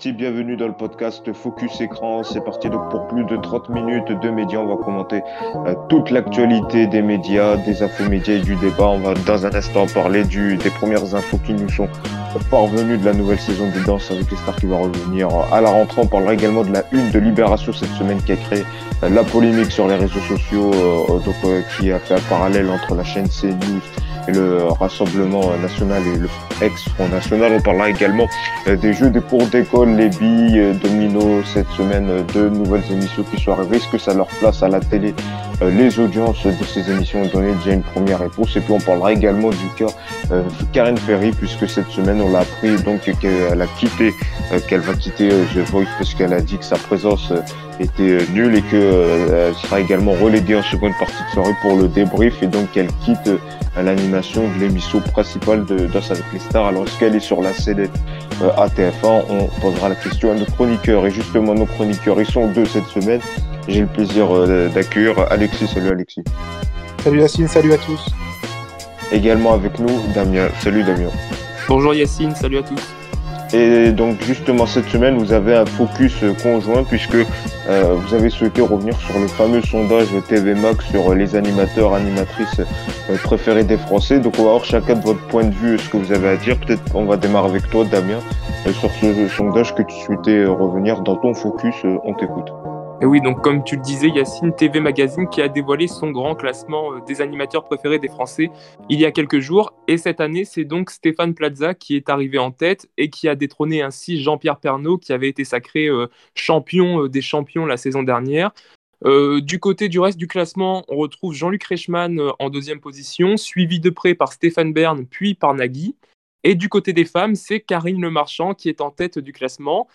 Parti, bienvenue dans le podcast Focus Écran. C'est parti donc pour plus de 30 minutes de médias. On va commenter euh, toute l'actualité des médias, des infos médias et du débat. On va dans un instant parler du, des premières infos qui nous sont parvenues de la nouvelle saison de danse avec les stars qui va revenir à la rentrée. On parlera également de la une de Libération cette semaine qui a créé euh, la polémique sur les réseaux sociaux, euh, donc, qui a fait un parallèle entre la chaîne CNews le Rassemblement national et le ex-Front National. On parlera également euh, des jeux des cours d'école, les billes, euh, domino cette semaine, euh, deux nouvelles émissions qui sont arrivées. Est-ce que ça leur place à la télé les audiences de ces émissions ont donné déjà une première réponse et puis on parlera également du cas euh, Karen Ferry puisque cette semaine on l'a appris donc qu'elle a quitté qu'elle va quitter The Voice parce qu'elle a dit que sa présence était nulle et que sera également reléguée en seconde partie de soirée pour le débrief et donc qu'elle quitte l'animation de l'émission principale de Danse avec les stars. Alors, est-ce qu'elle est sur la sellette euh, à TF1 On posera la question à nos chroniqueurs. Et justement, nos chroniqueurs, ils sont deux cette semaine. J'ai le plaisir euh, d'accueillir Alexis. Salut Alexis. Salut Yacine, salut à tous. Également avec nous, Damien. Salut Damien. Bonjour Yacine, salut à tous. Et donc justement cette semaine, vous avez un focus conjoint puisque euh, vous avez souhaité revenir sur le fameux sondage TV Max sur les animateurs, animatrices euh, préférés des Français. Donc on va voir chacun de votre point de vue ce que vous avez à dire. Peut-être on va démarrer avec toi Damien euh, sur ce sondage que tu souhaitais revenir dans ton focus. On t'écoute. Et oui, donc comme tu le disais, Yacine TV Magazine qui a dévoilé son grand classement euh, des animateurs préférés des Français il y a quelques jours. Et cette année, c'est donc Stéphane Plaza qui est arrivé en tête et qui a détrôné ainsi Jean-Pierre Pernaud qui avait été sacré euh, champion euh, des champions la saison dernière. du côté du reste du classement, on retrouve Jean-Luc Reichmann en deuxième position, suivi de près par Stéphane Bern, puis par Nagui. Et du côté des femmes, c'est Karine Le Marchand qui est en tête du classement.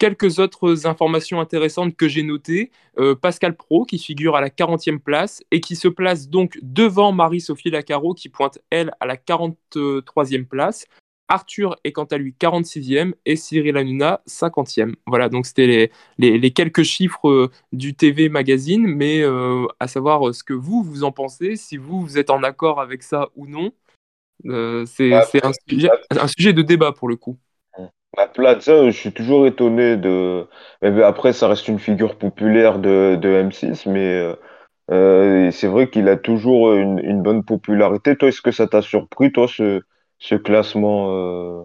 Quelques autres informations intéressantes que j'ai notées. Euh, Pascal Pro qui figure à la 40e place et qui se place donc devant Marie-Sophie Lacaro qui pointe elle à la 43e place. Arthur est quant à lui 46e et Cyril Hanouna 50e. Voilà, donc c'était les, quelques chiffres euh, du TV Magazine, mais euh, à savoir ce que vous, vous en pensez, si vous, vous êtes en accord avec ça ou non. c'est bah, un sujet de débat pour le coup. À Plaza, je suis toujours étonné de. Mais après, ça reste une figure populaire de, de M6, mais euh, euh, c'est vrai qu'il a toujours une, une bonne popularité. Toi, est-ce que ça t'a surpris, toi, ce, ce classement euh?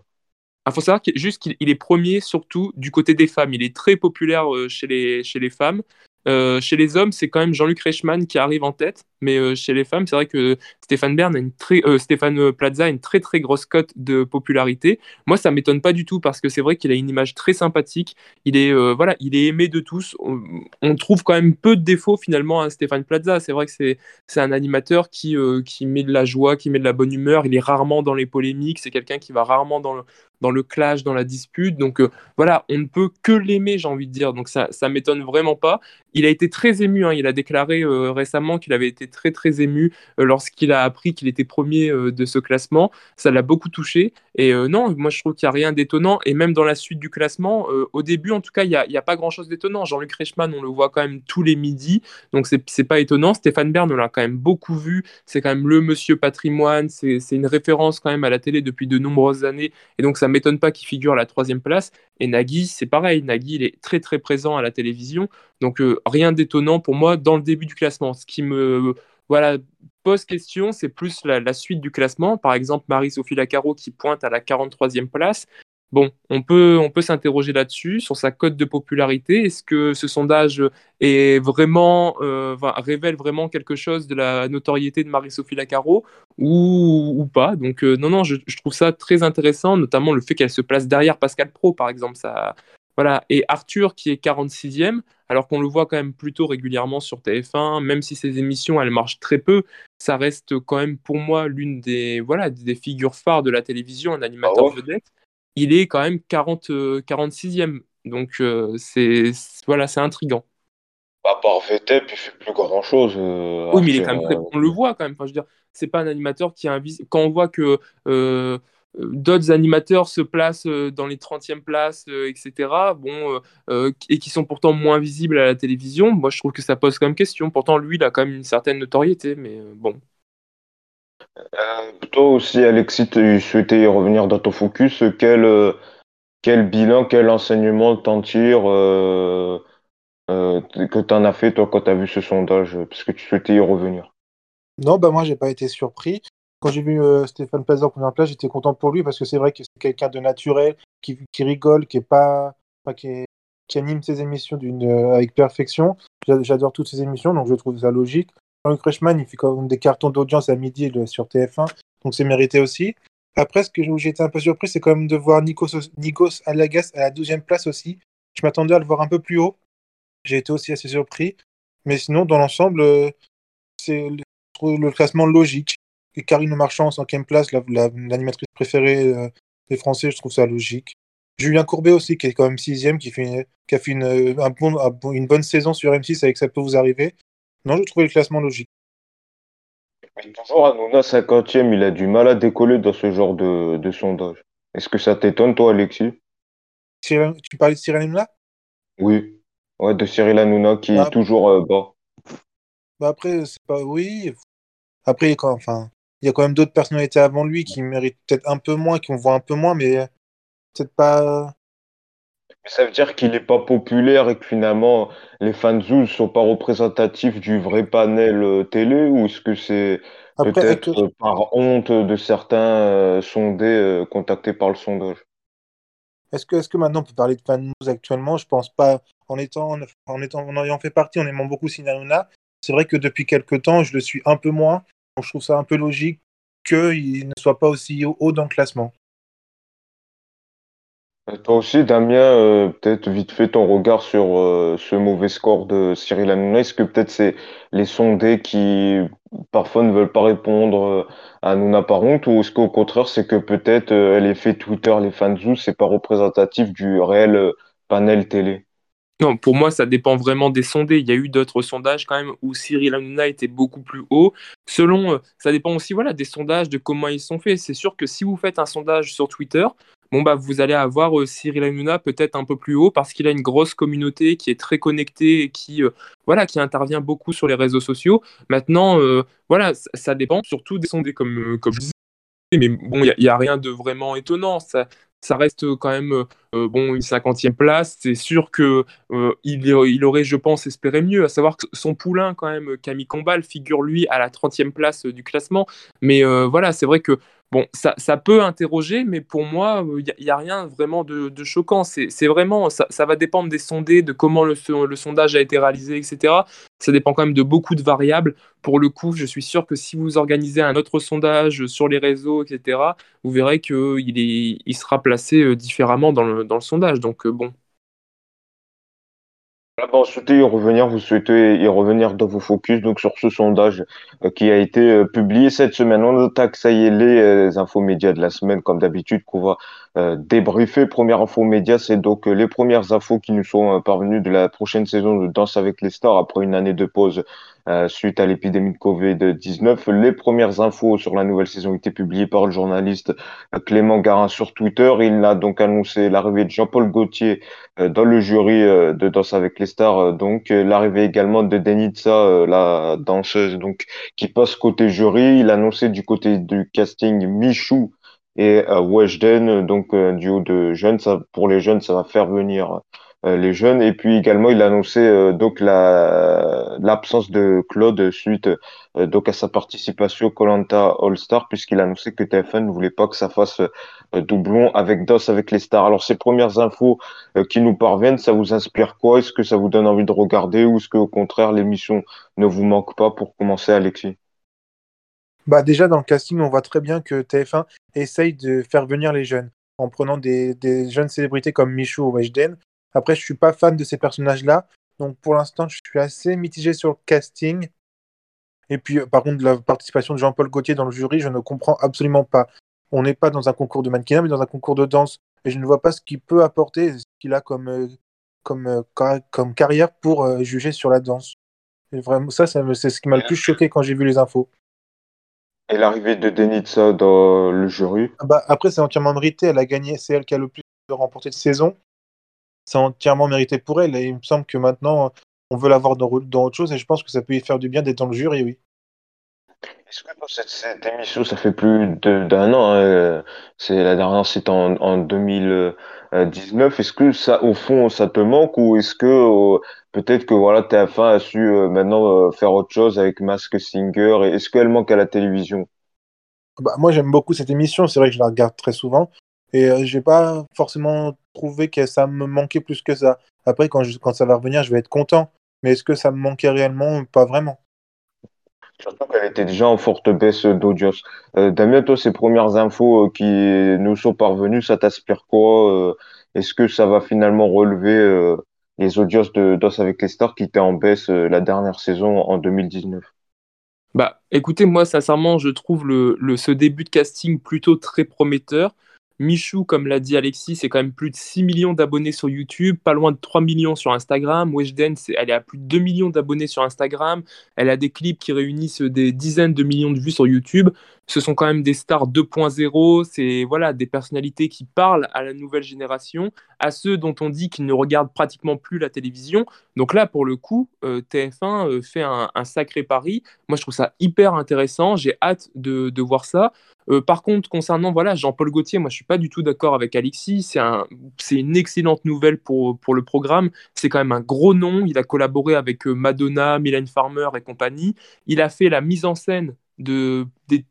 Il faut savoir juste qu'il est premier surtout du côté des femmes. Il est très populaire chez les, chez les femmes. Chez les hommes, c'est quand même Jean-Luc Reichmann qui arrive en tête, mais chez les femmes, c'est vrai que Stéphane Bern a une très, euh, Stéphane Plaza a une très très grosse cote de popularité. Moi, ça m'étonne pas du tout parce que c'est vrai qu'il a une image très sympathique. Il est voilà, il est aimé de tous. On, trouve quand même peu de défauts finalement à Stéphane Plaza. C'est vrai que c'est c'est un animateur qui qui met de la joie, qui met de la bonne humeur. Il est rarement dans les polémiques. C'est quelqu'un qui va rarement dans le dans le clash, dans la dispute. Donc voilà, on ne peut que l'aimer, j'ai envie de dire. Donc ça, ça m'étonne vraiment pas. Il a été très ému, hein. il a déclaré euh, récemment qu'il avait été très très ému euh, lorsqu'il a appris qu'il était premier euh, de ce classement. Ça l'a beaucoup touché. Et non, moi je trouve qu'il n'y a rien d'étonnant. Et même dans la suite du classement, au début en tout cas, il n'y a, pas grand-chose d'étonnant. Jean-Luc Reichmann, on le voit quand même tous les midis, donc c'est pas étonnant. Stéphane Bern, on l'a quand même beaucoup vu. C'est quand même le monsieur patrimoine, c'est une référence quand même à la télé depuis de nombreuses années. Et donc ça m'étonne pas qu'il figure à la troisième place. Et Nagui, c'est pareil. Nagui, il est très très présent à la télévision. Donc euh, rien d'étonnant pour moi dans le début du classement. Ce qui me voilà, pose question, c'est plus la, suite du classement. Par exemple, Marie-Sophie Lacaro qui pointe à la 43e place. Bon, on peut, on peut s'interroger là-dessus, sur sa cote de popularité. Est-ce que ce sondage est vraiment, euh, révèle vraiment quelque chose de la notoriété de Marie-Sophie Lacaro ou, pas? Donc, euh, non, non, je, je, trouve ça très intéressant, notamment le fait qu'elle se place derrière Pascal Pro, par exemple. Ça, voilà. Et Arthur, qui est 46e, alors qu'on le voit quand même plutôt régulièrement sur TF1, même si ses émissions, elles marchent très peu, ça reste quand même pour moi l'une des, voilà, des figures phares de la télévision, un animateur ah vedette. Il est quand même 40, 46e. Donc, euh, c'est voilà, c'est intriguant. À part VTEP, il fait plus grand chose. Euh, oui, mais il est quand même euh, on le voit quand même. Enfin, je veux dire, c'est pas un animateur qui a un Quand on voit que d'autres animateurs se placent euh, dans les 30e places, euh, etc., bon, euh, et qui sont pourtant moins visibles à la télévision, moi je trouve que ça pose quand même question. Pourtant, lui, il a quand même une certaine notoriété, mais bon. toi aussi, Alexis, tu souhaitais revenir dans ton focus. Quel, quel bilan, quel enseignement t'en tires euh, euh, que tu en as fait, toi, quand tu as vu ce sondage, parce que tu souhaitais y revenir Non, bah moi, j'ai pas été surpris. Quand j'ai vu euh, Stéphane Plaza en première place, j'étais content pour lui parce que c'est vrai que c'est quelqu'un de naturel, qui, rigole, qui est pas, qui, anime ses émissions d'une avec perfection. J'adore toutes ses émissions, donc je trouve ça logique. Jean-Luc Reichmann, il fait quand même des cartons d'audience à midi sur TF1, donc c'est mérité aussi. Après, ce que été un peu surpris, c'est quand même de voir Nikos, Nikos Alagas à la 12e place aussi. Je m'attendais à le voir un peu plus haut. J'ai été aussi assez surpris. Mais sinon, dans l'ensemble, euh, c'est le, classement logique. Et Karine Marchand en cinquième place, l'animatrice préférée euh, des Français, je trouve ça logique. Julien Courbet aussi, qui est quand même sixième, qui, fait, qui a fait une, un bon, une bonne saison sur M6 avec Ça peut vous arriver. Non, je trouvais le classement logique. toujours Hanouna 50e, il a du mal à décoller dans ce genre de, de sondage. Est-ce que ça t'étonne, toi, Alexis? Tu parlais de Cyril Hanouna? Oui. Ouais, de Cyril Hanouna qui est Bah, toujours euh, bas. bah après, c'est pas. Oui. Après, quand, enfin, il y a quand même d'autres personnalités avant lui qui méritent peut-être un peu moins, qui on voit un peu moins, mais peut-être pas. Mais ça veut dire qu'il n'est pas populaire et que finalement les fans ne sont pas représentatifs du vrai panel euh, télé ou est-ce que c'est peut-être euh, par honte de certains euh, sondés euh, contactés par le sondage? est-ce que, maintenant on peut parler de fan news actuellement? Je pense pas. En étant, en étant, en ayant fait partie, en aimant beaucoup Cyril Hanouna, c'est vrai que depuis quelques temps, je le suis un peu moins. Je trouve ça un peu logique qu'il ne soit pas aussi haut dans le classement. Euh, Toi aussi, Damien, euh, peut-être vite fait ton regard sur euh, ce mauvais score de Cyril Hanouna. Est-ce que peut-être c'est les sondés qui parfois ne veulent pas répondre à Hanouna par honte ou est-ce qu'au contraire c'est que peut-être euh, l'effet Twitter, les fans c'est pas représentatif du réel panel télé? Non, pour moi, ça dépend vraiment des sondés. Il y a eu d'autres sondages quand même où Cyril Hanouna était beaucoup plus haut. Selon, euh, ça dépend aussi voilà, des sondages, de comment ils sont faits. C'est sûr que si vous faites un sondage sur Twitter, bon, bah, vous allez avoir euh, Cyril Hanouna peut-être un peu plus haut parce qu'il a une grosse communauté qui est très connectée et qui, euh, voilà, qui intervient beaucoup sur les réseaux sociaux. Maintenant, voilà, ça, dépend surtout des sondés, comme, je disais. Mais bon, il n'y a, rien de vraiment étonnant. Ça reste quand même euh, bon une cinquantième place. C'est sûr que euh, il, aurait, je pense, espéré mieux. À savoir que son poulain, quand même, Camille Combal, figure lui à la 30e place du classement. Mais euh, voilà, c'est vrai que bon, ça, peut interroger, mais pour moi, il n'y a, rien vraiment de, choquant. C'est vraiment, ça, ça, va dépendre des sondés, de comment le, sondage a été réalisé, etc. Ça dépend quand même de beaucoup de variables. Pour le coup, je suis sûr que si vous organisez un autre sondage sur les réseaux, etc., vous verrez qu'il il sera placé différemment dans le, dans le sondage. Donc, euh, bon. Là, vous souhaitez y revenir, vous souhaitez y revenir dans vos focus donc sur ce sondage euh, qui a été euh, publié cette semaine. On attaque, ça y est, les euh, infos médias de la semaine, comme d'habitude, qu'on va euh, débriefer. Première info média, c'est donc les premières infos qui nous sont parvenues de la prochaine saison de Danse avec les stars après une année de pause euh, suite à l'épidémie de Covid-19. Les premières infos sur la nouvelle saison ont été publiées par le journaliste Clément Garin sur Twitter. Il a donc annoncé l'arrivée de Jean-Paul Gaultier euh, dans le jury euh, de Danse avec les stars. donc l'arrivée également de Denitsa, la danseuse, donc qui passe côté jury. Il a annoncé du côté du casting Michou et euh, Weshden, donc un duo de jeunes. Ça, pour les jeunes, ça va faire venir euh, les jeunes. Et puis également, il a annoncé euh, donc la l'absence de Claude suite euh, donc à sa participation au Colanta All Star, puisqu'il a annoncé que TF1 ne voulait pas que ça fasse euh, doublon avec DOS avec les stars. Alors ces premières infos euh, qui nous parviennent, ça vous inspire quoi? Est-ce que ça vous donne envie de regarder ou est-ce que au contraire l'émission ne vous manque pas pour commencer, Alexis? Bah déjà dans le casting, on voit très bien que TF1 essaye de faire venir les jeunes en prenant des, des jeunes célébrités comme Michou ou Weshden. Après, je suis pas fan de ces personnages-là, donc pour l'instant, je suis assez mitigé sur le casting. Et puis, par contre, la participation de Jean-Paul Gaultier dans le jury, je ne comprends absolument pas. On n'est pas dans un concours de mannequinat, mais dans un concours de danse. Et je ne vois pas ce qu'il peut apporter, ce qu'il a comme, euh, comme, euh, comme carrière pour euh, juger sur la danse. Et vraiment, ça, ça c'est ce qui m'a le plus choqué quand j'ai vu les infos. Et l'arrivée de Denitsa dans le jury? Bah, Après, c'est entièrement mérité. Elle a gagné, c'est elle qui a le plus remporté de saison. C'est entièrement mérité pour elle. Et il me semble que maintenant, on veut l'avoir dans, dans, autre chose. Et je pense que ça peut y faire du bien d'être dans le jury, oui. Est-ce que cette, cette émission, ça fait plus d'un an, hein, c'est la dernière, c'était en, en 2019. Est-ce que ça, au fond, ça te manque ou est-ce que euh, peut-être que voilà, TF1 a su euh, maintenant euh, faire autre chose avec Mask Singer et est-ce qu'elle manque à la télévision? Bah, moi, j'aime beaucoup cette émission. C'est vrai que je la regarde très souvent. Et euh, j'ai pas forcément trouvé que ça me manquait plus que ça. Après, quand, je- quand ça va revenir, je vais être content. Mais est-ce que ça me manquait réellement? Pas vraiment? Surtout qu'elle était déjà en forte baisse d'audience. Euh, Damien, toi, ces premières infos euh, qui nous sont parvenues, ça t'aspire quoi? Euh, est-ce que ça va finalement relever euh, les audiences de DOS avec les stars qui étaient en baisse euh, la dernière saison en 2019? Bah, écoutez, moi, sincèrement, je trouve le, le- ce début de casting plutôt très prometteur. Michou, comme l'a dit Alexis, c'est quand même plus de 6 millions d'abonnés sur YouTube, pas loin de 3 millions sur Instagram. Weshden, elle est à plus de 2 millions d'abonnés sur Instagram. Elle a des clips qui réunissent des dizaines de millions de vues sur YouTube. Ce sont quand même des stars 2.0, c'est voilà, des personnalités qui parlent à la nouvelle génération, à ceux dont on dit qu'ils ne regardent pratiquement plus la télévision. Donc là, pour le coup, euh, TF1 euh, fait un, sacré pari. Moi, je trouve ça hyper intéressant. J'ai hâte de voir ça. Euh, par contre, concernant voilà, Jean-Paul Gaultier, moi je suis pas du tout d'accord avec Alexis. C'est un, une excellente nouvelle pour, pour le programme. C'est quand même un gros nom. Il a collaboré avec euh, Madonna, Mylène Farmer et compagnie. Il a fait la mise en scène de,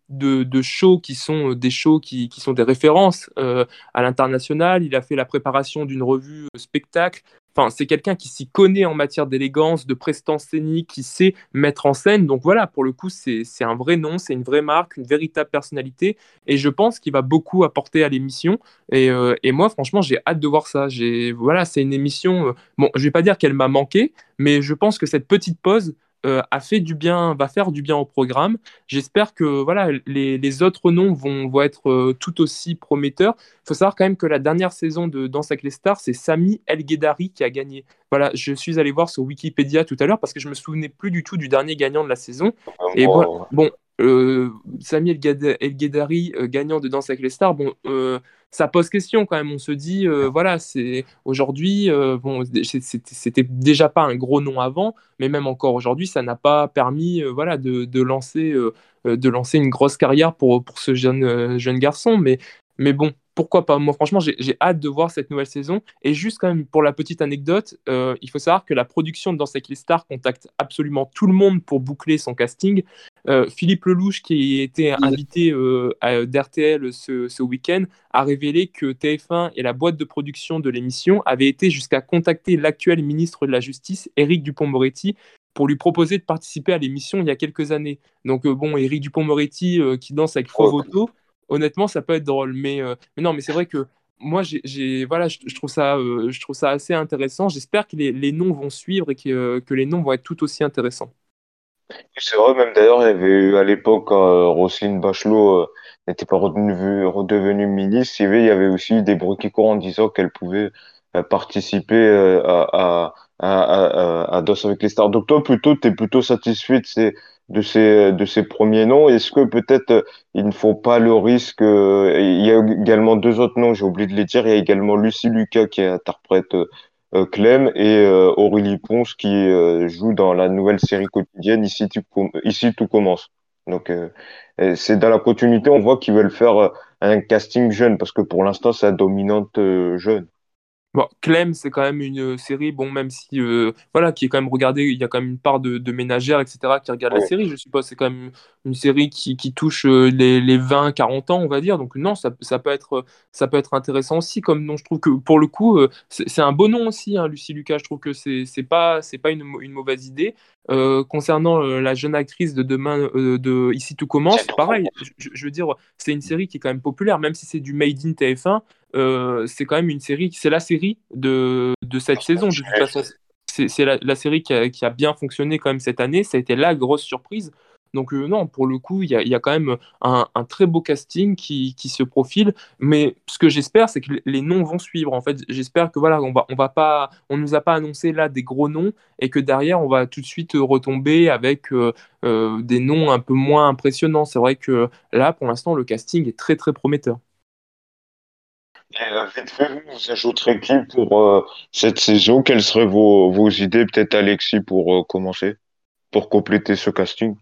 de, de, shows qui sont euh, des shows qui, qui sont des références à l'international. Il a fait la préparation d'une revue spectacle. Enfin, c'est quelqu'un qui s'y connaît en matière d'élégance, de prestance scénique, qui sait mettre en scène. Donc voilà, pour le coup, c'est un vrai nom, c'est une vraie marque, une véritable personnalité. Et je pense qu'il va beaucoup apporter à l'émission. Et, euh, et moi, franchement, j'ai hâte de voir ça. Voilà, c'est une émission. euh, bon, je vais pas dire qu'elle m'a manqué, mais je pense que cette petite pause euh, a fait du bien, va faire du bien au programme. J'espère que voilà, les, les autres noms vont, vont être euh, tout aussi prometteurs. Il faut savoir quand même que la dernière saison de Danse avec les stars, c'est Sami El Ghedari qui a gagné. Voilà, je suis allé voir sur Wikipédia tout à l'heure parce que je me souvenais plus du tout du dernier gagnant de la saison. Euh, Et bon, euh, Sami El Gheda- El Ghedari, euh, gagnant de Danse avec les stars, bon, euh, ça pose question quand même. On se dit, euh, voilà, c'est aujourd'hui, bon, c'était déjà pas un gros nom avant, mais même encore aujourd'hui, ça n'a pas permis, voilà, de, de lancer, de lancer une grosse carrière pour, pour ce jeune, jeune garçon. Mais, mais bon, pourquoi pas? Moi, franchement, j'ai hâte de voir cette nouvelle saison. Et juste quand même pour la petite anecdote, euh, il faut savoir que la production de Danse avec les stars contacte absolument tout le monde pour boucler son casting. Euh, Philippe Lelouch, qui était invité euh, à- d'RTL ce, ce week-end, a révélé que TF1 et la boîte de production de l'émission avaient été jusqu'à contacter l'actuel ministre de la Justice, Éric Dupond-Moretti, pour lui proposer de participer à l'émission il y a quelques années. Donc euh, bon, Éric Dupond-Moretti euh, qui danse avec Ouais. Honnêtement, ça peut être drôle. Mais, euh, mais non, mais c'est vrai que moi, j'ai, voilà, je, trouve ça, euh, je trouve ça assez intéressant. J'espère que les, les noms vont suivre et que, euh, que les noms vont être tout aussi intéressants. C'est vrai, même d'ailleurs, il y avait eu à l'époque, Roselyne Bachelot n'était pas redevenue, ministre. Il y avait, aussi des bruits qui courent en disant qu'elle pouvait participer à, à, à, Danse avec les stars. Donc toi, plutôt, t'es plutôt satisfait de ces, de ces, de ces premiers noms. Est-ce que peut-être euh, il ne faut pas le risque euh, Il y a également deux autres noms, j'ai oublié de les dire. Il y a également Lucie Lucas qui interprète euh, euh, Clem et euh, Aurélie Ponce qui joue dans la nouvelle série quotidienne Ici, Ici tout commence. Donc c'est dans la continuité, on voit qu'ils veulent faire un casting jeune parce que pour l'instant c'est la dominante jeune. Bon, Clem, c'est quand même une série, bon, même si, euh, voilà, qui est quand même regardée, il y a quand même une part de, de ménagères, etc., qui regardent la série, je suppose, c'est quand même une série qui, qui touche euh, les, les 20-40 ans, on va dire, donc non, ça, ça peut être, ça peut être intéressant aussi, comme nom, je trouve que, pour le coup, euh, c'est un beau nom aussi, hein, Lucie Lucas, je trouve que c'est pas, c'est pas une, mau- une mauvaise idée. Euh, concernant euh, la jeune actrice de demain, euh, de Ici tout commence, pareil, je, je veux dire, c'est une série qui est quand même populaire, même si c'est du Made in TF1, euh, c'est quand même une série, c'est la série de, de cette saison. De toute façon, c'est la, la série qui a, qui a bien fonctionné quand même cette année. Ça a été la grosse surprise. Donc euh, non, pour le coup, il y a, il y a quand même un, un très beau casting qui, qui se profile. Mais ce que j'espère, c'est que les noms vont suivre. En fait, j'espère que voilà, on va, on va pas, on nous a pas annoncé là des gros noms et que derrière, on va tout de suite retomber avec euh, euh, des noms un peu moins impressionnants. C'est vrai que là, pour l'instant, le casting est très très prometteur. Euh, vite fait, vous ajouterez qui pour euh, cette saison? Quelles seraient vos, vos idées, peut-être Alexis, pour euh, commencer, pour compléter ce casting?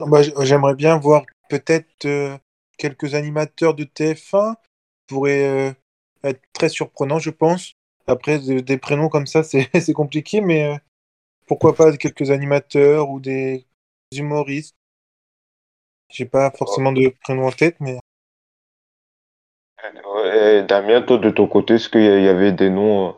Bah, j'aimerais bien voir peut-être quelques animateurs de TF1 pourraient être très surprenants, je pense. Après, des prénoms comme ça, c'est compliqué, mais pourquoi pas quelques animateurs ou des humoristes. J'ai pas forcément de prénom en tête, mais. Damien, toi, de ton côté, est-ce qu'il y avait des noms euh,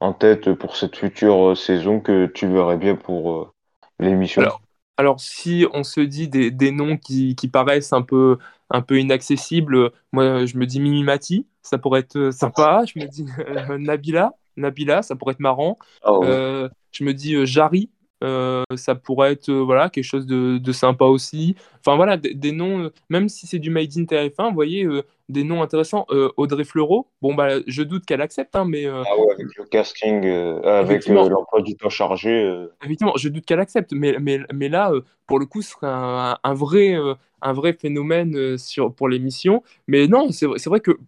en tête pour cette future euh, saison que tu verrais bien pour euh, l'émission? Alors, alors, si on se dit des, des noms qui, qui, paraissent un peu, un peu inaccessibles, moi, je me dis Mimimati, ça pourrait être sympa. Je me dis Nabila, Nabila, ça pourrait être marrant. Ah je me dis Jari, euh, ça pourrait être euh, voilà, quelque chose de, sympa aussi. Enfin voilà, des, noms, euh, même si c'est du Made in TF1, vous voyez, des noms intéressants. Audrey Fleurot, bon bah je doute qu'elle accepte, hein, mais. ah ouais, avec le casting, avec l'emploi du temps chargé. Effectivement, je doute qu'elle accepte, mais, mais, mais là, pour le coup, ce serait un, vrai, un vrai phénomène sur, pour l'émission. Mais non, c'est vrai que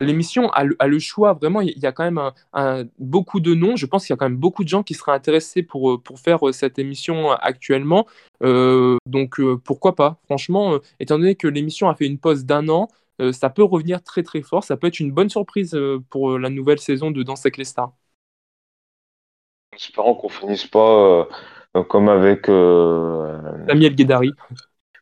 l'émission a, le choix, vraiment, il y a quand même un, beaucoup de noms. Je pense qu'il y a quand même beaucoup de gens qui seraient intéressés pour, euh, pour faire euh, cette émission actuellement. Euh, donc pourquoi pas? Franchement, étant donné que l'émission a fait une pause d'un an, ça peut revenir très très fort. Ça peut être une bonne surprise pour la nouvelle saison de Danse avec les stars. Espérons qu'on finisse pas comme avec Samuel Guedari.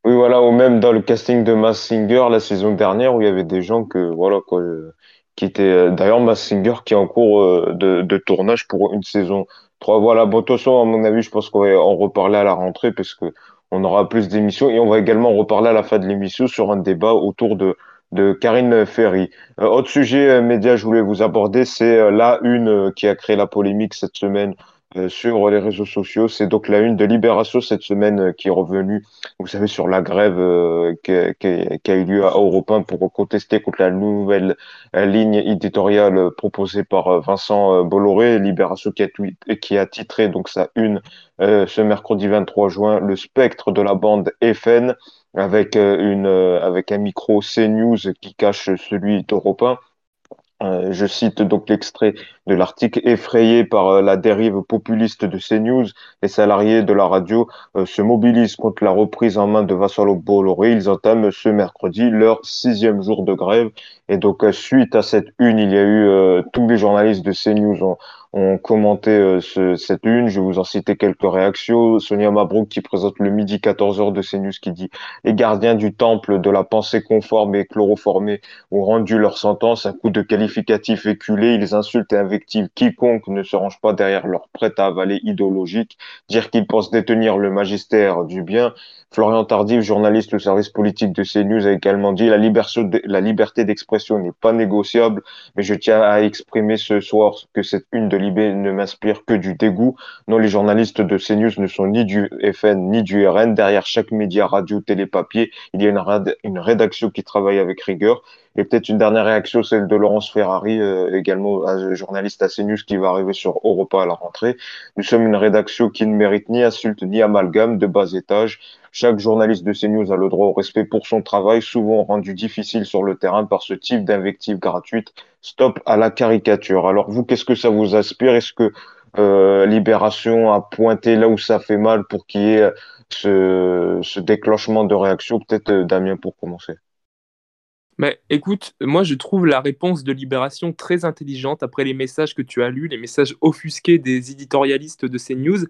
Oui, voilà, ou même dans le casting de Mass Singer la saison dernière où il y avait des gens que, voilà, quoi, euh, qui étaient, euh, d'ailleurs, Mass Singer qui est en cours euh, de, tournage pour une saison 3. Voilà, bon, de toute façon, à mon avis, je pense qu'on va en reparler à la rentrée parce que on aura plus d'émissions et on va également reparler à la fin de l'émission sur un débat autour de, Karine Ferry. autre sujet média, je voulais vous aborder, c'est la une qui a créé la polémique cette semaine sur les réseaux sociaux. C'est donc la une de Libération cette semaine euh, qui est revenue, vous savez, sur la grève euh, qui, a eu lieu à Europe 1 pour contester contre la nouvelle ligne éditoriale proposée par Vincent Bolloré. Libération qui a, qui a titré donc sa une ce mercredi 23 juin, le spectre de la bande FN avec une avec un micro CNews qui cache celui d'Europe 1. Euh, je cite donc l'extrait de l'article effrayé par euh, la dérive populiste de CNews. Les salariés de la radio euh, se mobilisent contre la reprise en main de Vassalo Bolloré. Ils entament ce mercredi leur sixième jour de grève. Et donc, suite à cette une, il y a eu tous les journalistes de CNews ont, ont commenté euh, ce, cette une. Je vais vous en citer quelques réactions. Sonia Mabrouk qui présente le midi 14h de CNews qui dit Les gardiens du temple de la pensée conforme et chloroformée ont rendu leur sentence. Un coup de qualificatif éculé. Ils insultent et invectivent quiconque ne se range pas derrière leur prêt à avaler idéologique. Dire qu'ils pensent détenir le magistère du bien Florian Tardif, journaliste au service politique de CNews, a également dit la liberté d'expression n'est pas négociable, mais je tiens à exprimer ce soir que cette une de Libé ne m'inspire que du dégoût. Non, les journalistes de CNews ne sont ni du FN ni du RN. Derrière chaque média, radio, télé, papier, il y a une, rédaction qui travaille avec rigueur. Et peut-être une dernière réaction, celle de Laurence Ferrari, euh, également journaliste à CNews qui va arriver sur Europa à la rentrée. Nous sommes une rédaction qui ne mérite ni insulte ni amalgame de bas étage. Chaque journaliste de CNews a le droit au respect pour son travail, souvent rendu difficile sur le terrain par ce type d'invective gratuite. Stop à la caricature. Alors vous, qu'est-ce que ça vous aspire? Est-ce que euh, Libération a pointé là où ça fait mal pour qu'il y ait ce, déclenchement de réaction? Peut-être euh, Damien pour commencer. Mais écoute, moi je trouve la réponse de Libération très intelligente après les messages que tu as lus, les messages offusqués des éditorialistes de CNews.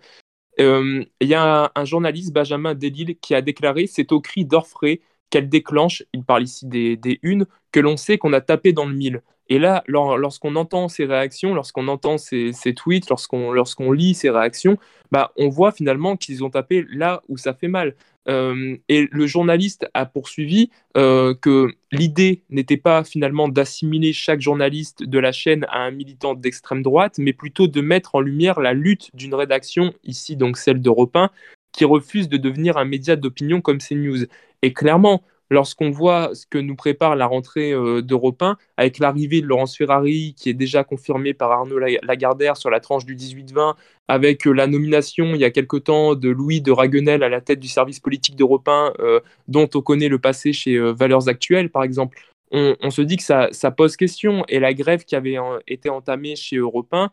Euh, il y a un, journaliste, Benjamin Delille, qui a déclaré C'est au cri d'orfraie qu'elle déclenche, il parle ici des, des unes, que l'on sait qu'on a tapé dans le mille. Et là, lorsqu'on entend ces réactions, lorsqu'on entend ces, tweets, lorsqu'on lit ces réactions, bah, on voit finalement qu'ils ont tapé là où ça fait mal. Euh, et le journaliste a poursuivi euh, que l'idée n'était pas finalement d'assimiler chaque journaliste de la chaîne à un militant d'extrême droite, mais plutôt de mettre en lumière la lutte d'une rédaction, ici donc celle d'Europe 1, qui refuse de devenir un média d'opinion comme CNews. Et clairement, lorsqu'on voit ce que nous prépare la rentrée euh, d'Europe 1, avec l'arrivée de Laurence Ferrari, qui est déjà confirmée par Arnaud Lagardère sur la tranche du 18-20, avec euh, la nomination il y a quelque temps de Louis de Raguenel à la tête du service politique d'Europe 1, euh, dont on connaît le passé chez Valeurs Actuelles, par exemple. On, se dit que ça, pose question. Et la grève qui avait été entamée chez Europe 1,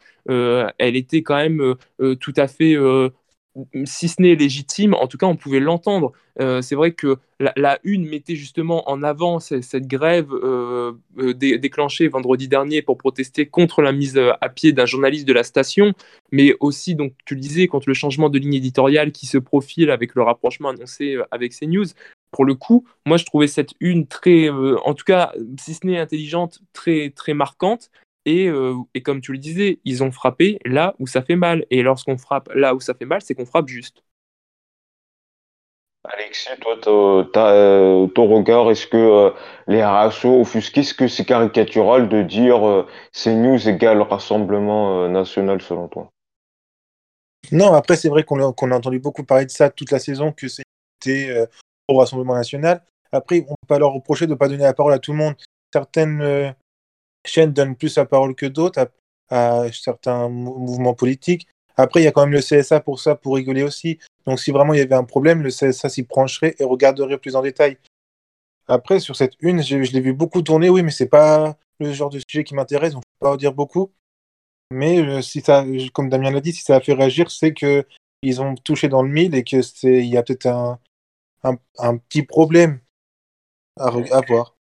elle était quand même tout à fait si ce n'est légitime, en tout cas, on pouvait l'entendre. Euh, c'est vrai que la, une mettait justement en avant cette, grève euh, euh, déclenchée vendredi dernier pour protester contre la mise à pied d'un journaliste de la station, mais aussi, donc, tu le disais, contre le changement de ligne éditoriale qui se profile avec le rapprochement annoncé avec CNews. Pour le coup, moi, je trouvais cette une très, en tout cas, si ce n'est intelligente, très, très marquante. Euh, et, comme tu le disais, ils ont frappé là où ça fait mal. Et lorsqu'on frappe là où ça fait mal, c'est qu'on frappe juste. Alexis, toi, euh, ton regard, est-ce que euh, les RSO offusquent, que c'est caricatural de dire c'est news égale Rassemblement national selon toi? Non, après, c'est vrai qu'on a, entendu beaucoup parler de ça toute la saison, que c'était au Rassemblement national. Après, on peut pas leur reprocher de ne pas donner la parole à tout le monde. Certaines chaînes donnent plus la parole que d'autres à, certains mouvements politiques. Après, il y a quand même le CSA pour ça, pour rigoler aussi. Donc, si vraiment il y avait un problème, le CSA s'y pencherait et regarderait plus en détail. Après, sur cette une, je, l'ai vu beaucoup tourner, oui, mais c'est pas le genre de sujet qui m'intéresse, donc je peux pas en dire beaucoup. Mais euh, si ça, comme Damien l'a dit, si ça a fait réagir, c'est que ils ont touché dans le mille et que c'est, il y a peut-être un, un, petit problème à voir.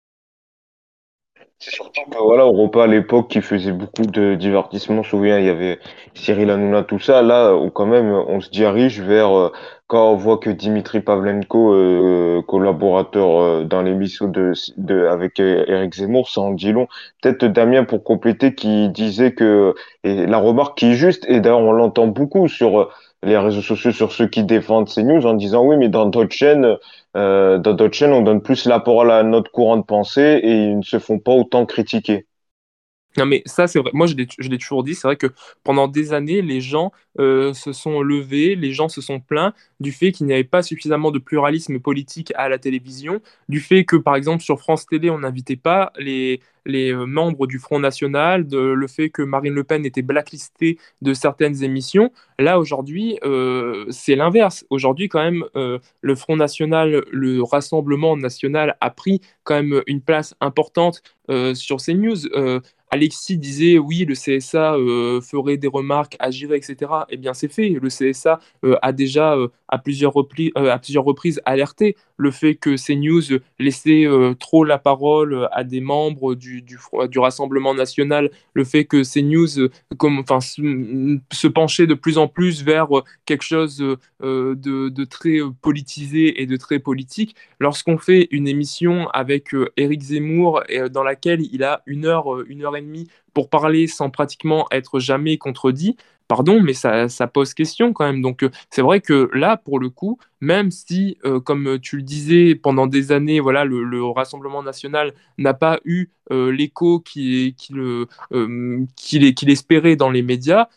C'est surtout que voilà, Europa à l'époque qui faisait beaucoup de divertissement, je me souviens, il y avait Cyril Hanouna, tout ça. Là, où quand même, on se dirige vers euh, quand on voit que Dimitri Pavlenko, euh, collaborateur euh, dans l'émission de, de avec Eric Zemmour, ça en dit long. Peut-être Damien pour compléter, qui disait que et la remarque qui est juste, et d'ailleurs on l'entend beaucoup sur les réseaux sociaux sur ceux qui défendent ces news en disant oui mais dans d'autres chaînes euh, dans d'autres chaînes on donne plus la parole à notre courant de pensée et ils ne se font pas autant critiquer non, mais ça, c'est vrai. Moi, je l'ai toujours dit. C'est vrai que pendant des années, les gens euh, se sont levés, les gens se sont plaints du fait qu'il n'y avait pas suffisamment de pluralisme politique à la télévision, du fait que, par exemple, sur France Télé, on n'invitait pas les, les euh, membres du Front National, de, le fait que Marine Le Pen était blacklistée de certaines émissions. Là, aujourd'hui, euh, c'est l'inverse. Aujourd'hui, quand même, le Front National, le Rassemblement national a pris quand même une place importante sur ces news. Alexis disait oui, le CSA euh, ferait des remarques, agirait, etc. Eh bien, c'est fait. Le CSA euh, a déjà euh, à, plusieurs à plusieurs reprises alerté le fait que CNews laissait trop la parole à des membres du, du, du, Rassemblement national, le fait que CNews comme, enfin, se, penchait de plus en plus vers quelque chose de, de, très politisé et de très politique. Lorsqu'on fait une émission avec Éric Zemmour dans laquelle il a une heure, une heure pour parler sans pratiquement être jamais contredit, pardon, mais ça, pose question quand même. Donc euh, c'est vrai que là, pour le coup, même si, euh, comme tu le disais, pendant des années, voilà, le, Rassemblement national n'a pas eu euh, l'écho qu'il qui qui espérait dans les médias,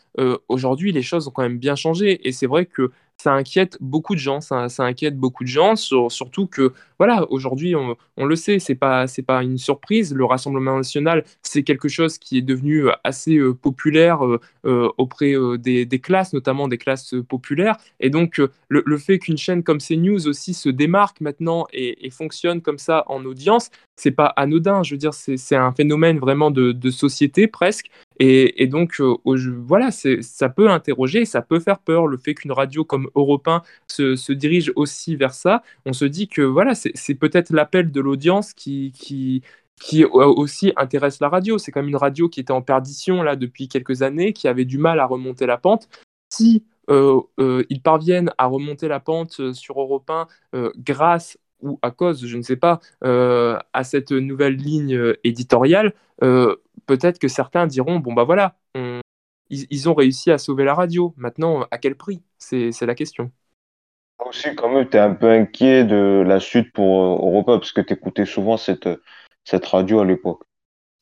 aujourd'hui, les choses ont quand même bien changé. Et c'est vrai que ça inquiète beaucoup de gens. Ça, inquiète beaucoup de gens, surtout que, voilà, aujourd'hui, on, le sait, c'est pas, c'est pas une surprise. Le Rassemblement national, c'est quelque chose qui est devenu assez euh, populaire euh, euh, auprès des, classes, notamment des classes populaires. Et donc, le, fait qu'une chaîne comme CNews aussi se démarque maintenant et, fonctionne comme ça en audience, c'est pas anodin. Je veux dire, c'est un phénomène vraiment de, de société presque. Et, donc, euh, voilà, ça peut interroger, ça peut faire peur. Le fait qu'une radio comme Europe 1 se, dirige aussi vers ça, on se dit que voilà, c'est peut-être l'appel de l'audience qui, qui, qui aussi intéresse la radio. C'est comme une radio qui était en perdition là depuis quelques années, qui avait du mal à remonter la pente. Si euh, euh, ils parviennent à remonter la pente sur Europe 1 grâce ou à cause, je ne sais pas, à cette nouvelle ligne éditoriale, peut-être que certains diront bon bah voilà, ils, ont réussi à sauver la radio. Maintenant, à quel prix? C'est la question. Aussi, quand même, tu es un peu inquiet de la suite pour euh, Europa, parce que tu écoutais souvent cette, cette radio à l'époque.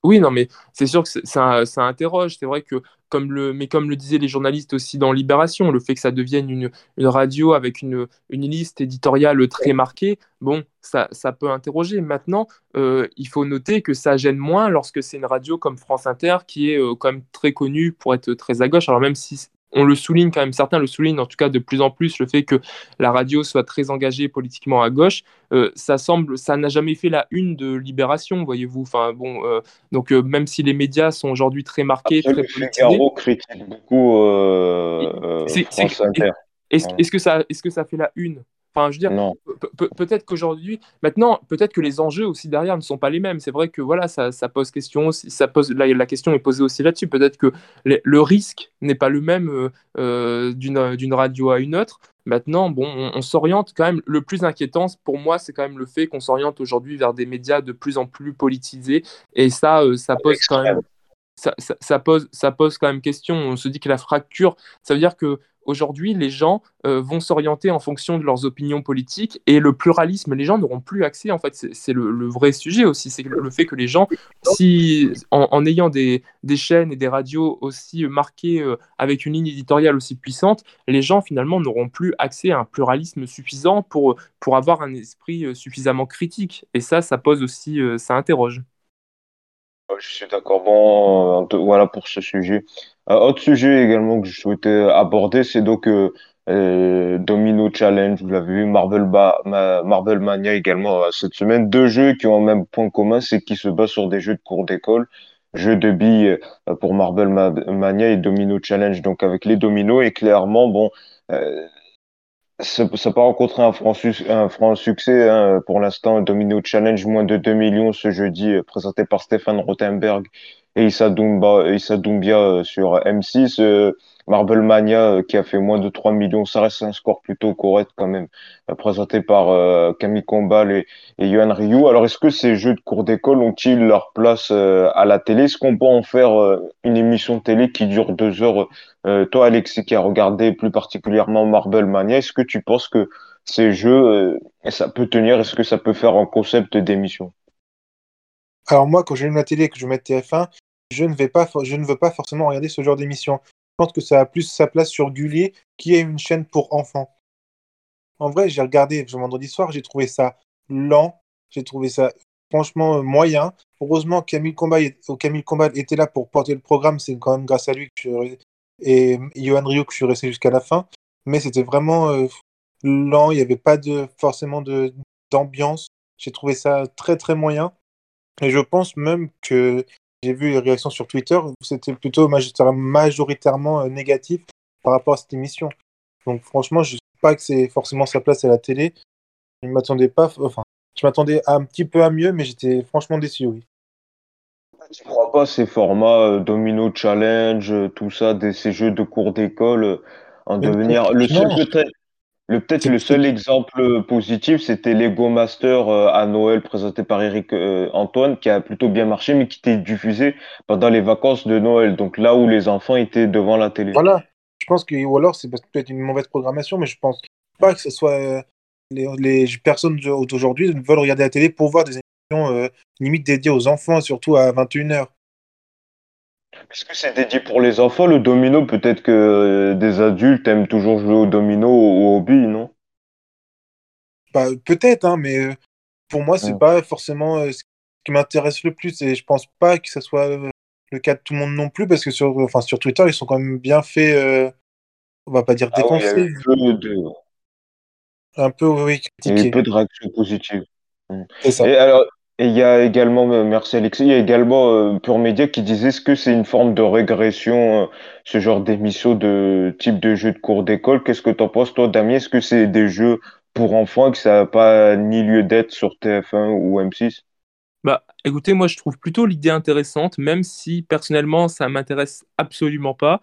Oui, non, mais c'est sûr que ça, interroge. C'est vrai que, comme le, mais comme le disaient les journalistes aussi dans Libération, le fait que ça devienne une, radio avec une, liste éditoriale très marquée, bon, ça, ça peut interroger. Maintenant, euh, il faut noter que ça gêne moins lorsque c'est une radio comme France Inter, qui est euh, quand même très connue pour être très à gauche. Alors même si on le souligne quand même, certains le soulignent en tout cas de plus en plus, le fait que la radio soit très engagée politiquement à gauche, euh, ça semble, ça n'a jamais fait la une de Libération, voyez-vous. Enfin bon, euh, donc euh, même si les médias sont aujourd'hui très marqués, très politisés, critique beaucoup. Est-ce que, ça, est -ce que ça fait la une? Enfin, je veux dire, peut-être qu'aujourd'hui, maintenant, peut-être que les enjeux aussi derrière ne sont pas les mêmes. C'est vrai que voilà, ça, ça pose question, ça pose, la, la question est posée aussi là-dessus. Peut-être que le risque n'est pas le même euh, euh, d'une radio à une autre. Maintenant, bon, on, s'oriente quand même. Le plus inquiétant pour moi, c'est quand même le fait qu'on s'oriente aujourd'hui vers des médias de plus en plus politisés. Et ça, euh, ça pose quand même. Ça, ça, ça, pose, ça pose quand même question. On se dit que la fracture, ça veut dire que Aujourd'hui, les gens euh, vont s'orienter en fonction de leurs opinions politiques et le pluralisme, les gens n'auront plus accès. En fait, c'est le, vrai sujet aussi, c'est le fait que les gens, si en, ayant des, chaînes et des radios aussi marquées euh, avec une ligne éditoriale aussi puissante, les gens finalement n'auront plus accès à un pluralisme suffisant pour, pour avoir un esprit euh, suffisamment critique. Et ça, ça pose aussi, ça interroge. Je suis d'accord. Bon, voilà pour ce sujet. Un autre sujet également que je souhaitais aborder, c'est donc euh, euh, Domino Challenge, vous l'avez vu, Marvel, Mania également euh, cette semaine. Deux jeux qui ont un même point commun, c'est qu'ils se basent sur des jeux de cours d'école. Jeux de billes pour Marvel Mania et Domino Challenge, donc avec les dominos. Et clairement, bon, ça n'a pas rencontré un franc, un franc succès hein. pour l'instant. Domino Challenge, moins de 2 millions ce jeudi, présenté par Stéphane Rothenberg et Issa, Doumbia euh, sur M6. Euh, Marvel Mania euh, qui a fait moins de 3 millions, ça reste un score plutôt correct quand même, présenté par Camille Combal et, et Yohan Ryu. Alors est-ce que ces jeux de cours d'école ont-ils leur place à la télé? Est-ce qu'on peut en faire une émission télé qui dure deux heures? Toi Alexis qui a regardé plus particulièrement Marvel Mania, est-ce que tu penses que ces jeux, ça peut tenir? Est-ce que ça peut faire un concept d'émission? Alors moi, quand j'allume la télé et que je mets TF1, je ne, vais pas, je ne veux pas forcément regarder ce genre d'émission. Je pense que ça a plus sa place sur Gulli, qui est une chaîne pour enfants. En vrai, j'ai regardé ce vendredi soir, j'ai trouvé ça lent, j'ai trouvé ça franchement euh, moyen. Heureusement, Camille Combal, Camille Combal était là pour porter le programme, c'est quand même grâce à lui et Johan Rio que je suis resté jusqu'à la fin. Mais c'était vraiment euh, lent, il n'y avait pas de, forcément d'ambiance. J'ai trouvé ça très très moyen. Et je pense même que j'ai vu les réactions sur Twitter, c'était plutôt majoritairement euh, négatif par rapport à cette émission. Donc franchement, je ne sais pas que c'est forcément sa place à la télé. Je ne m'attendais pas, enfin, je m'attendais un petit peu à mieux, mais j'étais franchement déçu, oui. Tu crois pas ces formats euh, Domino Challenge, euh, tout ça, ces jeux de cours d'école en devenir le seul peut-être le peut-être le seul exemple positif, c'était Lego Master euh, à Noël présenté par Eric euh, Antoine, qui a plutôt bien marché, mais qui était diffusé pendant les vacances de Noël, donc là où les enfants étaient devant la télé. Voilà, je pense que, ou alors c'est peut-être une mauvaise programmation, mais je pense pas que ce soit euh, les, les personnes d'aujourd'hui veulent regarder la télé pour voir des émissions limite dédiées aux enfants, surtout à 21h. Est-ce que c'est dédié pour les enfants, le domino? Peut-être que euh, des adultes aiment toujours jouer au domino ou au billes, non? Bah, peut-être, hein, mais euh, pour moi, c'est pas forcément euh, ce qui m'intéresse le plus. Et je pense pas que ce soit le cas de tout le monde non plus, parce que sur, enfin, sur Twitter, ils sont quand même bien faits, on va pas dire ah défoncés. un peu de, un peu, oui, critiqués. un peu de réactions positives. Ça. Et alors, et il y a également, euh, merci Alexis, il y a également euh, Pure Média qui disait est-ce que c'est une forme de régression, euh, ce genre d'émission de type de jeu de cours d'école? Qu'est-ce que tu en penses, toi, Damien? Est-ce que c'est des jeux pour enfants et que ça n'a pas ni lieu d'être sur TF1 ou M6 Bah, écoutez, moi je trouve plutôt l'idée intéressante, même si personnellement ça m'intéresse absolument pas.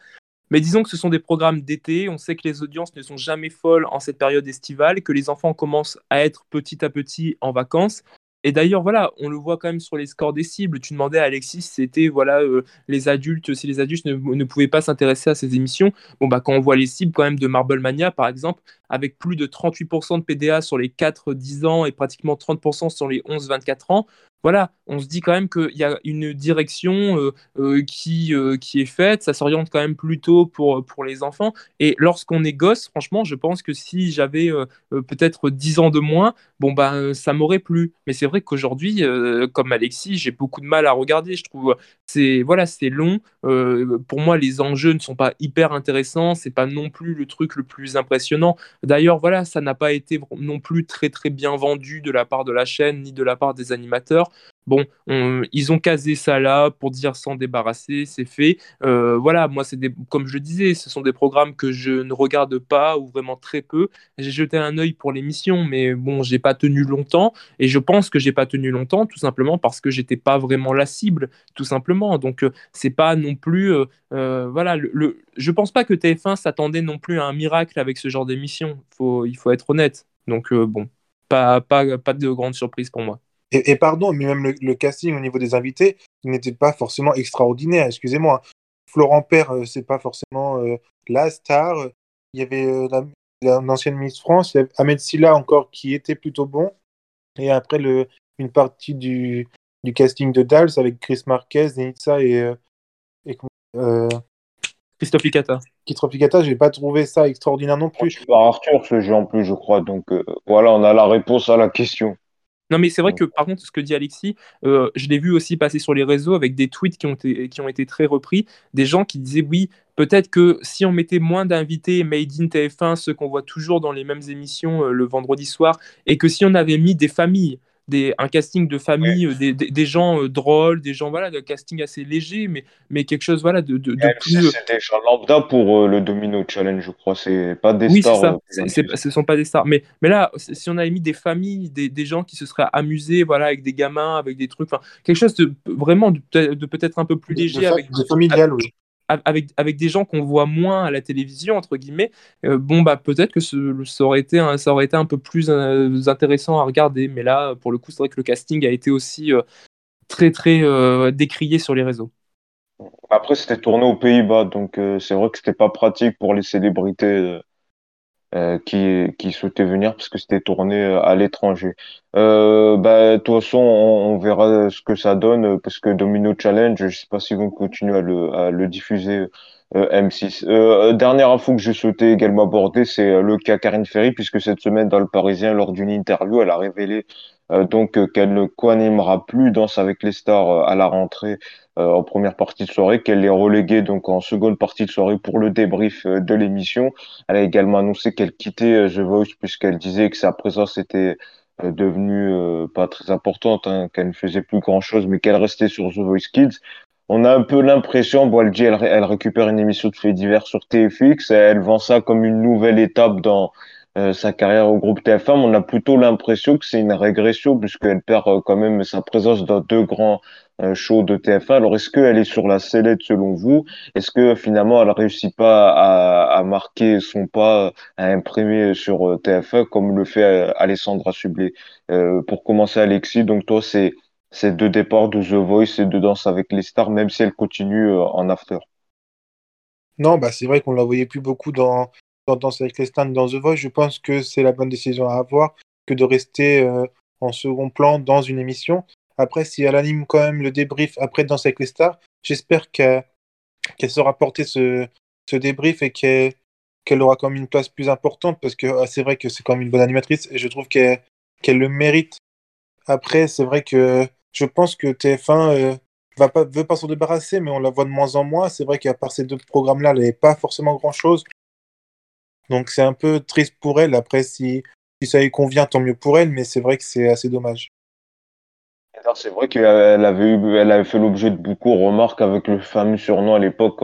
Mais disons que ce sont des programmes d'été, on sait que les audiences ne sont jamais folles en cette période estivale, que les enfants commencent à être petit à petit en vacances. Et d'ailleurs, voilà, on le voit quand même sur les scores des cibles. Tu demandais à Alexis si c'était voilà, euh, les adultes, si les adultes ne, pouvaient pas s'intéresser à ces émissions. Bon, bah, quand on voit les cibles quand même de Marble Mania, par exemple, avec plus de 38% de PDA sur les 4-10 ans et pratiquement 30% sur les 11-24 ans, voilà, on se dit quand même qu'il y a une direction euh, euh, qui, euh, qui est faite, ça s'oriente quand même plutôt pour, pour les enfants. Et lorsqu'on est gosse, franchement, je pense que si j'avais peut-être 10 ans de moins, bon, ben, ça m'aurait plu. Mais c'est vrai qu'aujourd'hui, comme Alexis, j'ai beaucoup de mal à regarder. Je trouve c'est voilà, c'est long. pour moi, les enjeux ne sont pas hyper intéressants. C'est pas non plus le truc le plus impressionnant. D'ailleurs, voilà, ça n'a pas été non plus très très bien vendu de la part de la chaîne ni de la part des animateurs. Bon, ils ont casé ça là pour dire s'en débarrasser, c'est fait. Euh, voilà, moi, c'est comme je le disais, ce sont des programmes que je ne regarde pas ou vraiment très peu. J'ai jeté un œil pour l'émission, mais bon, j'ai pas tenu longtemps. Et je pense que j'ai pas tenu longtemps, tout simplement parce que j'étais pas vraiment la cible, tout simplement. Donc, euh, c'est pas non plus, euh, voilà, le, je pense pas que TF1 s'attendait non plus à un miracle avec ce genre d'émission. Il faut être honnête. Donc, bon, pas, pas, pas de grande surprise pour moi. Et, pardon, mais même le, casting au niveau des invités n'était pas forcément extraordinaire, excusez-moi. Florent Père, euh, c'est pas forcément euh, la star. Il y avait euh, l'ancienne Miss France, il y avait Ahmed Silla encore qui était plutôt bon. Et après, le, une partie du, du casting de Dals avec Chris Marquez, Denitsa et, et Christophe Licata. Christophe Licata, je n'ai pas trouvé ça extraordinaire non plus. Par Arthur, ce jeu en plus, je crois. Donc voilà, on a la réponse à la question. Non, mais c'est vrai que par contre, ce que dit Alexis, euh, je l'ai vu aussi passer sur les réseaux avec des tweets qui ont, été, qui ont été très repris, des gens qui disaient oui, peut-être que si on mettait moins d'invités Made in TF1, ceux qu'on voit toujours dans les mêmes émissions euh, le vendredi soir, et que si on avait mis des familles, un casting de famille, euh, des, gens euh, drôles, des gens, voilà, de casting assez léger, mais, mais quelque chose, voilà, de, de, plus. C'est des gens lambda pour euh, le Domino Challenge, je crois. C'est pas des oui, stars. Oui, c'est ça. ce sont pas des stars. Mais, mais là, si on avait mis des familles, des, gens qui se seraient amusés, voilà, avec des gamins, avec des trucs, quelque chose de vraiment de, peut-être un peu plus léger. avec, de familial, oui avec, avec des gens qu'on voit moins à la télévision, entre guillemets, euh, bon, bah, peut-être que ça, aurait été un, ça aurait été un peu plus euh, intéressant à regarder. Mais là, pour le coup, c'est vrai que le casting a été aussi euh, très, très décrié sur les réseaux. Après, c'était tourné aux Pays-Bas, donc c'est vrai que c'était pas pratique pour les célébrités euh, qui, qui souhaitait venir parce que c'était tourné euh, à l'étranger. Euh, bah, de toute façon, on, verra ce que ça donne parce que Domino Challenge, je sais pas s'ils vont continuer à le, à le diffuser M6. dernière info que je souhaitais également aborder, c'est le cas Karine Ferry, puisque cette semaine dans le Parisien, lors d'une interview, elle a révélé donc qu'elle ne co-animera plus Danse avec les stars à la rentrée euh, en première partie de soirée, qu'elle est reléguée donc en seconde partie de soirée pour le débrief euh, de l'émission. Elle a également annoncé qu'elle quittait euh, The Voice puisqu'elle disait que sa présence était devenue pas très importante, hein, qu'elle ne faisait plus grand chose, mais qu'elle restait sur The Voice Kids. On a un peu l'impression, bon, elle récupère une émission de faits divers sur TFX, elle vend ça comme une nouvelle étape dans sa carrière au groupe TF1, on a plutôt l'impression que c'est une régression puisqu'elle perd quand même sa présence dans deux grands show de TF1. Alors, est-ce qu'elle est sur la sellette selon vous? Est-ce que finalement, elle réussit pas à, marquer son pas, à imprimer sur euh, TF1 comme le fait euh, Alessandra Sublet? Euh, Pour commencer, Alexis, donc toi, c'est c'est deux départs de The Voice et de Danse avec les stars, même si elle continue euh, en after. Non, bah c'est vrai qu'on la voyait plus beaucoup dans, dans Danse avec les stars dans The Voice. Je pense que c'est la bonne décision à avoir que de rester en second plan dans une émission. Après, si elle anime quand même le débrief après Danse avec les stars, j'espère qu'elle saura porter ce, ce débrief et qu'elle aura quand même une place plus importante parce que ah, c'est vrai que c'est quand même une bonne animatrice et je trouve qu'elle le mérite. Après, c'est vrai que je pense que TF1 euh, pas, veut pas s'en débarrasser, mais on la voit de moins en moins. C'est vrai qu'à part ces deux programmes-là, elle n'avait pas forcément grand-chose. Donc c'est un peu triste pour elle. Après, si, ça lui convient, tant mieux pour elle, mais c'est vrai que c'est assez dommage. C'est vrai qu'elle avait elle avait fait l'objet de beaucoup de remarques avec le fameux surnom à l'époque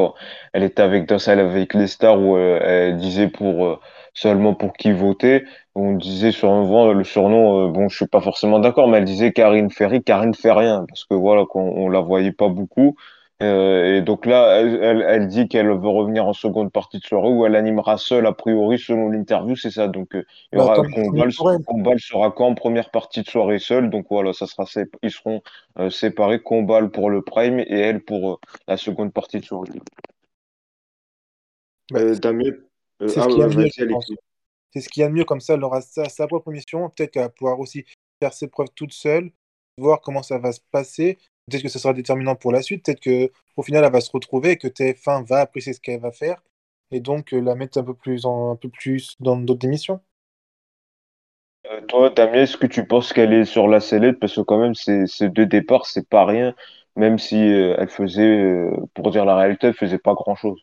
elle était avec Danse avec les stars où euh, elle disait pour euh, seulement pour qui voter. On disait sur un le surnom, euh, bon, je suis pas forcément d'accord, mais elle disait Karine Ferry, Karine fait rien parce que voilà qu'on on la voyait pas beaucoup. Euh, et donc là, elle, elle, dit qu'elle veut revenir en seconde partie de soirée où elle animera seule, a priori, selon l'interview, c'est ça. Donc, euh, il y bah, aura Combal, sera quand en première partie de soirée seule. Donc voilà, ça sera ils seront euh, séparés, Combal pour le prime et elle pour la seconde partie de soirée. Bah, Damien, c'est ah, ce qu'il y a mieux. C'est ce qu'il y a de mieux, comme ça, elle aura sa, sa propre émission. Peut-être qu'elle va pouvoir aussi faire ses preuves toute seule, voir comment ça va se passer. Peut-être que ce sera déterminant pour la suite. Peut-être qu'au final, elle va se retrouver et que TF1 va apprécier ce qu'elle va faire et donc euh, la mettre un peu plus, un peu plus dans d'autres émissions. Euh, toi, Damien, est-ce que tu penses qu'elle est sur la sellette? Parce que quand même, ces, deux départs, c'est pas rien, même si euh, elle faisait, pour dire la réalité, elle faisait pas grand-chose.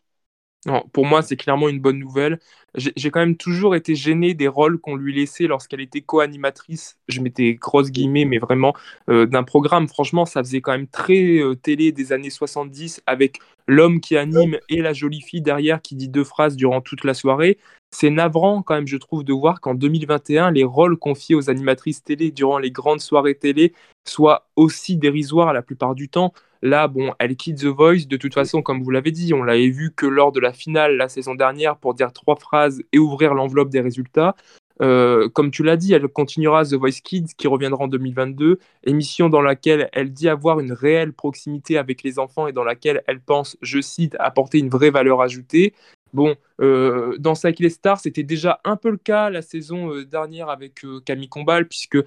Non, pour moi, c'est clairement une bonne nouvelle. J'ai quand même toujours été gêné des rôles qu'on lui laissait lorsqu'elle était co-animatrice. Je mettais grosse guillemets, mais vraiment euh, d'un programme. Franchement, ça faisait quand même très euh, télé des années 70 avec l'homme qui anime et la jolie fille derrière qui dit deux phrases durant toute la soirée. C'est navrant quand même, je trouve, de voir qu'en 2021, les rôles confiés aux animatrices télé durant les grandes soirées télé soient aussi dérisoires la plupart du temps. Là, bon, elle quitte The Voice. De toute façon, comme vous l'avez dit, on l'avait vu que lors de la finale la saison dernière pour dire trois phrases et ouvrir l'enveloppe des résultats. Euh, comme tu l'as dit, elle continuera The Voice Kids qui reviendra en 2022, émission dans laquelle elle dit avoir une réelle proximité avec les enfants et dans laquelle elle pense, je cite, apporter une vraie valeur ajoutée. Bon, euh, dans Cycle Star, c'était déjà un peu le cas la saison euh, dernière avec euh, Camille Combal, puisque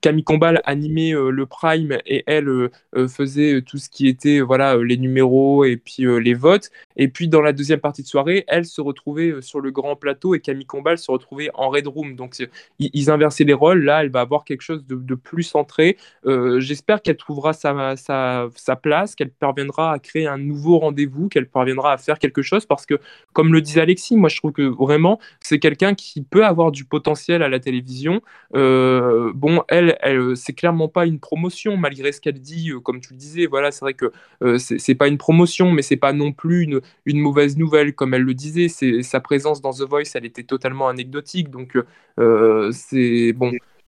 Camille Combal animait le Prime et elle faisait tout ce qui était voilà les numéros et puis les votes. Et puis dans la deuxième partie de soirée, elle se retrouvait sur le grand plateau et Camille Combal se retrouvait en Red Room. Donc ils, inversaient les rôles. Là, elle va avoir quelque chose de, plus centré. J'espère qu'elle trouvera sa place, qu'elle parviendra à créer un nouveau rendez-vous, qu'elle parviendra à faire quelque chose parce que, comme le disait Alexis. Moi, je trouve que vraiment, c'est quelqu'un qui peut avoir du potentiel à la télévision. Euh, bon, elle, elle c'est clairement pas une promotion, malgré ce qu'elle dit, euh, comme tu le disais. Voilà, c'est vrai que euh, c'est pas une promotion, mais c'est pas non plus une, une, mauvaise nouvelle, comme elle le disait. Sa présence dans The Voice, elle était totalement anecdotique. Donc, c'est bon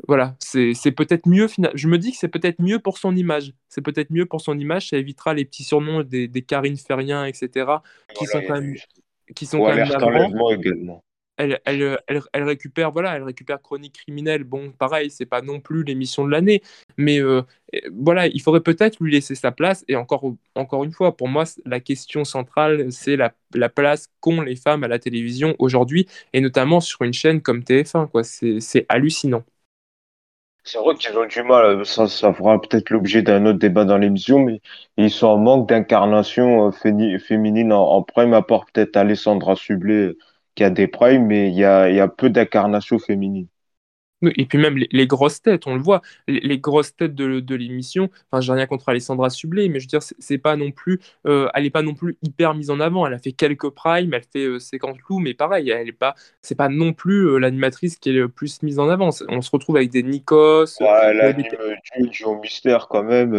voilà, c'est peut-être mieux. Je me dis que c'est peut-être mieux pour son image. C'est peut-être mieux pour son image. Ça évitera les petits surnoms des, des Karine Ferrien, etc., qui sont quand même qui sont quand même également. Elle, elle, elle, récupère voilà elle récupère chronique criminelle. Bon pareil c'est pas non plus l'émission de l'année mais euh, voilà il faudrait peut-être lui laisser sa place. Et encore encore une fois pour moi la question centrale c'est la, la, place qu'ont les femmes à la télévision aujourd'hui et notamment sur une chaîne comme TF1 quoi. C'est hallucinant c'est vrai qu'ils ont du mal, ça, ça fera peut-être l'objet d'un autre débat dans l'émission, mais ils sont en manque d'incarnation euh, féminine en, prime, à part peut-être Alessandra Sublet qui a des primes, mais il y a, y a peu d'incarnation féminine. Et puis même les, grosses têtes, on le voit, les, grosses têtes de, de l'émission. Enfin, j'ai rien contre Alessandra Sublet, mais je veux dire, c'est pas non plus, euh, elle est pas non plus hyper mise en avant. Elle a fait quelques primes, elle fait euh, 50 loups, mais pareil, elle est pas, c'est pas non plus euh, l'animatrice qui est le plus mise en avant. On se retrouve avec des Nikos. Ouais, elle a du, mystère quand même,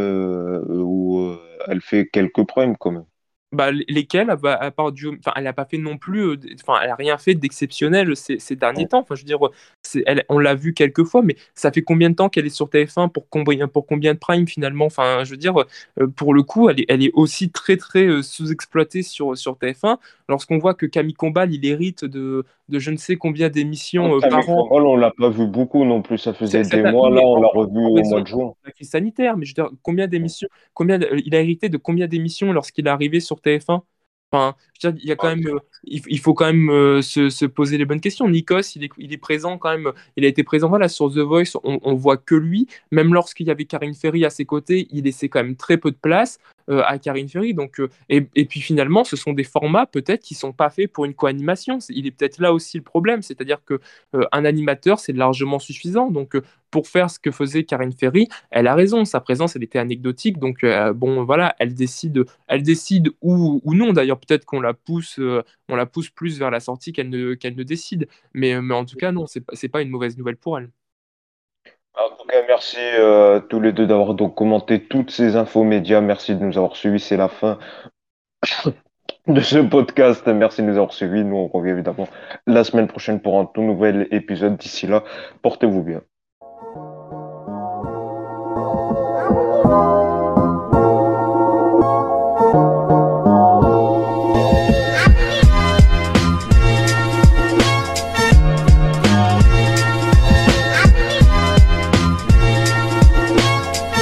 où elle fait quelques primes quand même bah, lesquels, à part du, enfin, elle n'a pas fait non plus, euh, enfin, elle a rien fait d'exceptionnel ces, ces, derniers temps. Enfin, je veux dire, elle, on l'a vu quelques fois, mais ça fait combien de temps qu'elle est sur TF1 pour combien, pour combien de prime finalement? Enfin, je veux dire, euh, pour le coup, elle est, elle est aussi très très euh, sous-exploitée sur, sur TF1. Lorsqu'on voit que Camille Combal, il hérite de, de je ne sais combien d'émissions par an. Combal, on l'a pas vu beaucoup non plus. Ça faisait des mois là, on l'a revu au mois de juin. La crise sanitaire, mais je veux dire, combien d'émissions, combien, il a hérité de combien d'émissions lorsqu'il est arrivé sur TF1 Enfin, je veux dire, il y a quand même, euh, il, faut quand même euh, se, se, poser les bonnes questions. Nikos, il est, il est, présent quand même, il a été présent voilà, sur The Voice, on, on voit que lui. Même lorsqu'il y avait Karine Ferry à ses côtés, il laissait quand même très peu de place. Euh, à Karine Ferry. Donc, euh, et, et, puis finalement, ce sont des formats peut-être qui sont pas faits pour une co-animation. Il est peut-être là aussi le problème, c'est-à-dire que euh, un animateur c'est largement suffisant. Donc pour faire ce que faisait Karine Ferry, elle a raison. Sa présence, elle était anecdotique. Donc bon, voilà, elle décide, elle décide ou, ou non. D'ailleurs, peut-être qu'on la pousse, la pousse plus vers la sortie qu'elle ne, ne décide. Mais, mais en tout cas, non, c'est pas, pas une mauvaise nouvelle pour elle. En tout cas, merci euh, tous les deux d'avoir donc commenté toutes ces infos médias. Merci de nous avoir suivis. C'est la fin de ce podcast. Merci de nous avoir suivis. Nous, on revient évidemment la semaine prochaine pour un tout nouvel épisode. D'ici là, portez-vous bien.